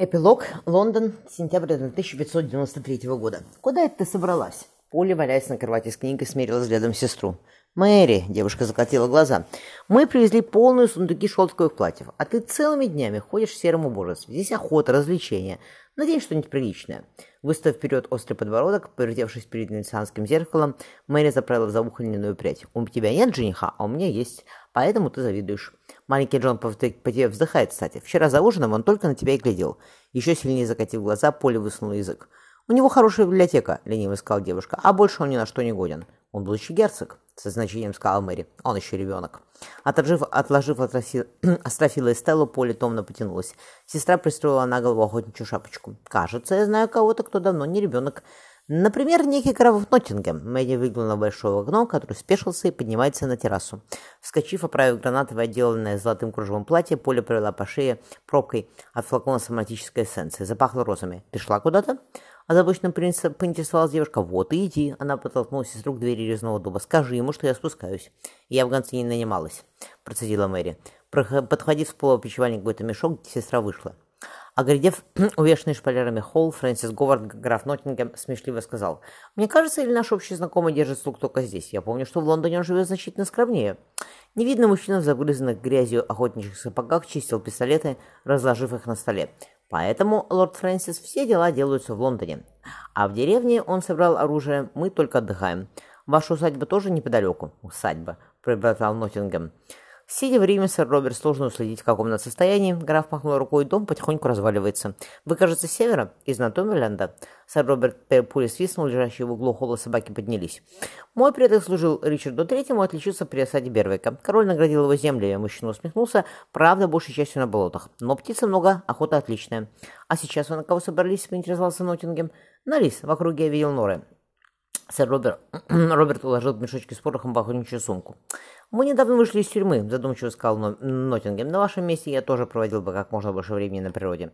Эпилог. Лондон. Сентябрь 1593 года. «Куда это ты собралась?» Полли, валяясь на кровати с книгой, смерила взглядом сестру. «Мэри», — девушка закатила глаза, — «мы привезли полную сундуки шелковых платьев, а ты целыми днями ходишь в сером убожестве. Здесь охота, развлечения. Надень что-нибудь приличное». Выставив вперед острый подбородок, повертевшись перед венецианским зеркалом, Мэри заправила за ухо льняную прядь. «У тебя нет жениха, а у меня есть, поэтому ты завидуешь». Маленький Джон по тебе вздыхает, кстати. Вчера за ужином он только на тебя и глядел. Еще сильнее закатив глаза, Поле высунул язык. «У него хорошая библиотека», — лениво сказала девушка, — «а больше он ни на что не годен». «Он еще герцог», — со значением сказала Мэри. «Он еще ребенок». Отложив, отложив Астрофила Стеллу, Поле томно потянулась. Сестра пристроила на голову охотничью шапочку. «Кажется, я знаю кого-то, кто давно не ребенок. Например, некий граф Ноттингем. Мэдди выглянула в большое окно, который спешился и поднимается на террасу. Вскочив, оправив гранатовое, отделанное золотым кружевом платье, Поля провела по шее пробкой от флакона с ароматической эссенцией. Запахло розами. «Ты куда-то?» Озабоченно поинтересовалась девушка. «Вот и иди!» Она подтолкнула сестру к двери резного дуба. «Скажи ему, что я спускаюсь». «Я в гонце не нанималась», — процедила Мэри. Подхватив с пола пищевальник какой-то мешок, сестра вышла. Оглядев увешанный шпалерами холл, Фрэнсис Говард, граф Ноттингем, смешливо сказал, «Мне кажется, или наш общий знакомый держит слуг только здесь? Я помню, что в Лондоне он живет значительно скромнее». Невидно мужчина в загрызанных грязью охотничьих сапогах чистил пистолеты, разложив их на столе. Поэтому, лорд Фрэнсис, все дела делаются в Лондоне. А в деревне он собрал оружие, мы только отдыхаем. Ваша усадьба тоже неподалеку. Усадьба, пробормотал Ноттингем. Сидя в Риме, сэр Роберт сложно уследить, в каком она состоянии. Граф махнул рукой, дом потихоньку разваливается. Вы, кажется, с севера? Из Натомерленда? Сэр Роберт пулей свистнул, лежащие в углу холла собаки поднялись. Мой предок служил Ричарду Третьему, отличился при осаде Бервика. Король наградил его землей, мужчина усмехнулся, правда, большей частью на болотах. Но птицы много, охота отличная. А сейчас вы на кого собрались, поинтересовался Ноттингем? На лис, в округе я видел норы. Сэр Роберт, Роберт уложил мешочки с порохом в охотничью сумку. «Мы недавно вышли из тюрьмы», — задумчиво сказал Ноттингем. «На вашем месте я тоже проводил бы как можно больше времени на природе.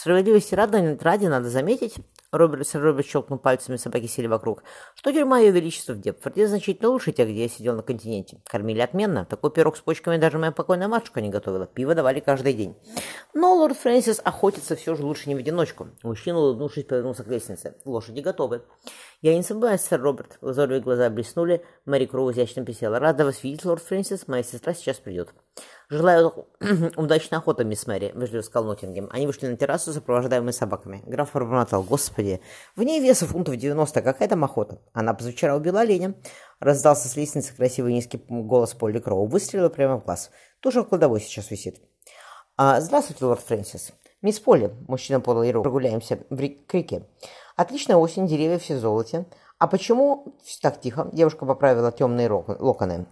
Справедливости ради, ради надо заметить, Роберт, Роберт щелкнул пальцами, собаки сели вокруг, что тюрьма Ее Величества в Депфорде значительно лучше тех, где я сидел на континенте. Кормили отменно. Такой пирог с почками даже моя покойная матушка не готовила. Пиво давали каждый день. Но лорд Фрэнсис охотится все же лучше не в одиночку. Мужчина, улыбнувшись, повернулся к лестнице. Лошади готовы. Я не сомневаюсь, сэр Роберт. Лазоровые глаза блеснули. Мэри Кроу изящно присела. Рада вас видеть, лорд Фрэнсис. Моя сестра сейчас придет. «Желаю удачной охоты, мисс Мэри», — вежливо сказал Ноттингем. Они вышли на террасу, сопровождаемые собаками. Граф пробормотал. «Господи, в ней веса фунтов 90, какая там охота? Она позавчера убила оленя». Раздался с лестницы красивый низкий голос Полли Кроу. Выстрелил прямо в глаз. Тоже в кладовой сейчас висит. А, «Здравствуйте, лорд Фрэнсис». «Мисс Полли», — мужчина подал ей руку, прогуляемся в реке. «Отличная осень, деревья все золоте. А почему так тихо?» Девушка поправила темные локоны.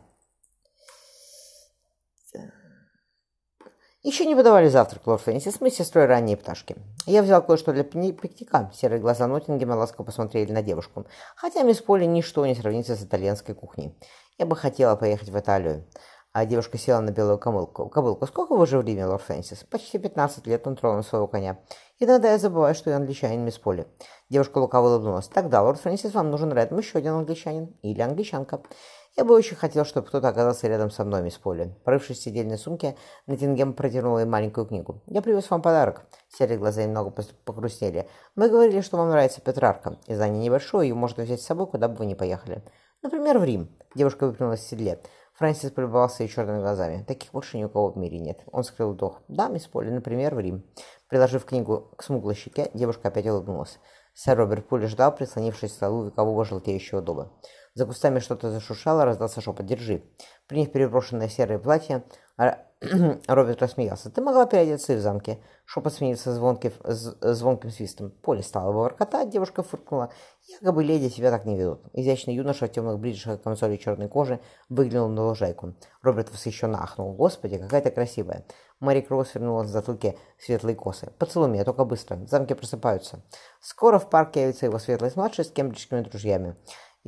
Еще не подавали завтрак, лорд Фрэнсис, мы с сестрой ранние пташки. Я взял кое-что для пикника. Серые глаза Ноттингема ласково посмотрели на девушку. Хотя мисс Полли ничто не сравнится с итальянской кухней. Я бы хотела поехать в Италию. А девушка села на белую кобылку. Кобылку, сколько вы уже в Риме, лорд Фрэнсис? Почти 15 лет он тронул своего коня. Иногда я забываю, что я англичанин, мисс Полли. Девушка лукаво улыбнулась. Тогда, лорд Фрэнсис, вам нужен рядом еще один англичанин. Или англичанка. Я бы очень хотел, чтобы кто-то оказался рядом со мной, мисс Полли. Порывшись в сидельной сумке, Натингем протянул ей маленькую книгу. «Я привез вам подарок». Серые глаза немного погрустнели. «Мы говорили, что вам нравится Петрарка. Издание небольшое, ее можно взять с собой, куда бы вы ни поехали. Например, в Рим». Девушка выпрямилась в седле. Фрэнсис полюбовался ее черными глазами. Таких больше ни у кого в мире нет. Он скрыл вдох. «Да, мисс Полли, например, в Рим». Приложив книгу к смуглой щеке, девушка опять улыбнулась. Сэр Роберт Пули ждал, прислонившись к столу векового желтеющего дуба. За кустами что-то зашуршало, раздался шепот «Держи». Приняв переброшенное серое платье, а, Роберт рассмеялся. «Ты могла переодеться и в замке». Шепот сменился звонким, звонким свистом. Поле стало воркотать, девушка фыркнула. Якобы леди себя так не ведут. Изящный юноша в темных бриджах камзоле черной кожи выглянул на лужайку. Роберт восхищенно ахнул. «Господи, какая ты красивая!» Мэри Кроу свернула в затылке светлые косы. «Поцелуй меня, только быстро. Замки просыпаются. Скоро в парке явится его светлость-младший с кембриджскими друзьями.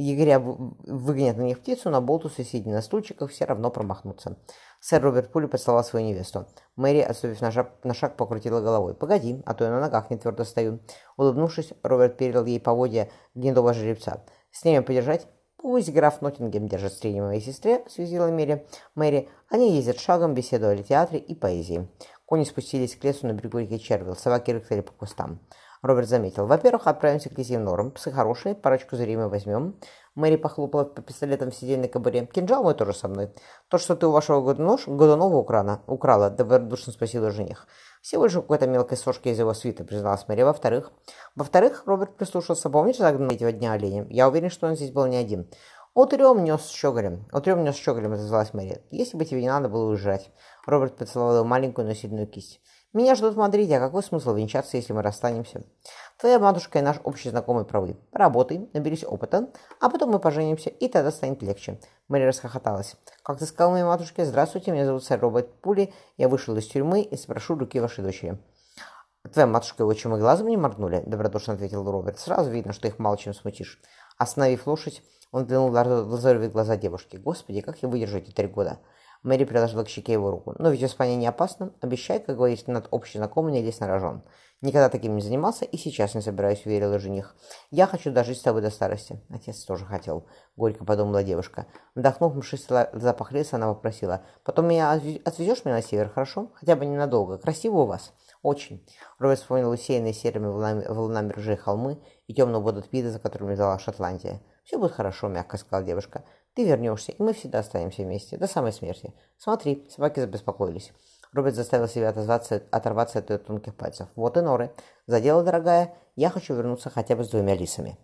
Егеря выгонят на них птицу, на болтусы, сидя на стульчиках, все равно промахнутся. Сэр Роберт Пули поцеловал свою невесту. Мэри, отступив на шаг, на шаг, покрутила головой. «Погоди, а то я на ногах не твердо стою». Улыбнувшись, Роберт передал ей поводья гнедого жеребца. «С ними подержать?» «Пусть граф Ноттингем держит стрение моей сестре», — связила Мэри. «Мэри, они ездят шагом, беседовали в театре и поэзии». Кони спустились к лесу на берегу реки Червилл, собаки рыхтали по кустам. Роберт заметил. Во-первых, отправимся к лисьим норам. Псы хорошие, парочку зверей мы возьмем. Мэри похлопала по пистолетам в сидельной кобуре. Кинжал мой тоже со мной. То, что ты у вашего годунож, годунова украла, украла, добродушно спросила жених. Всего лишь какой-то мелкой сошки из его свита, призналась Мэри. Во-вторых, во-вторых, Роберт прислушался. Помнишь загнанного этого дня оленя? Я уверен, что он здесь был не один. «Утрем нес щеголем». «Утрем нес щеголем», — отозвалась Мэри. «Если бы тебе не надо было уезжать». Роберт поцеловал маленькую, но сильную кисть. Меня ждут в Мадриде, а какой смысл венчаться, если мы расстанемся? Твоя матушка и наш общий знакомый правы. Работай, наберись опыта, а потом мы поженимся, и тогда станет легче. Мэри расхохоталась. Как ты сказал моей матушке, здравствуйте, меня зовут сэр Роберт Пули, я вышел из тюрьмы и спрошу руки вашей дочери. Твоя матушка и отчим и глазом не моргнули, добродушно ответил Роберт. Сразу видно, что их мало чем смутишь. Остановив лошадь, он взглянул в лазоревые глаза девушки. Господи, как я выдержу эти три года? Мэри приложила к щеке его руку. «Но ведь испания не опасно. Обещай, как говорится, над общей знакомой не лезь на рожон. Никогда таким не занимался и сейчас не собираюсь, уверила жених. Я хочу дожить с тобой до старости». Отец тоже хотел, горько подумала девушка. Вдохнув мшистый запах леса, она попросила. «Потом меня отвезешь меня на север, хорошо? Хотя бы ненадолго. Красиво у вас». «Очень». Роберт вспомнил усеянные серыми волнами, волнами ржей холмы и темную воду Тпида, за которыми взяла Шотландия. «Все будет хорошо», — мягко сказала девушка. Ты вернешься, и мы всегда останемся вместе, до самой смерти. Смотри, собаки забеспокоились. Роберт заставил себя отозваться, оторваться от ее тонких пальцев. Вот и норы. За дело, дорогая, я хочу вернуться хотя бы с двумя лисами.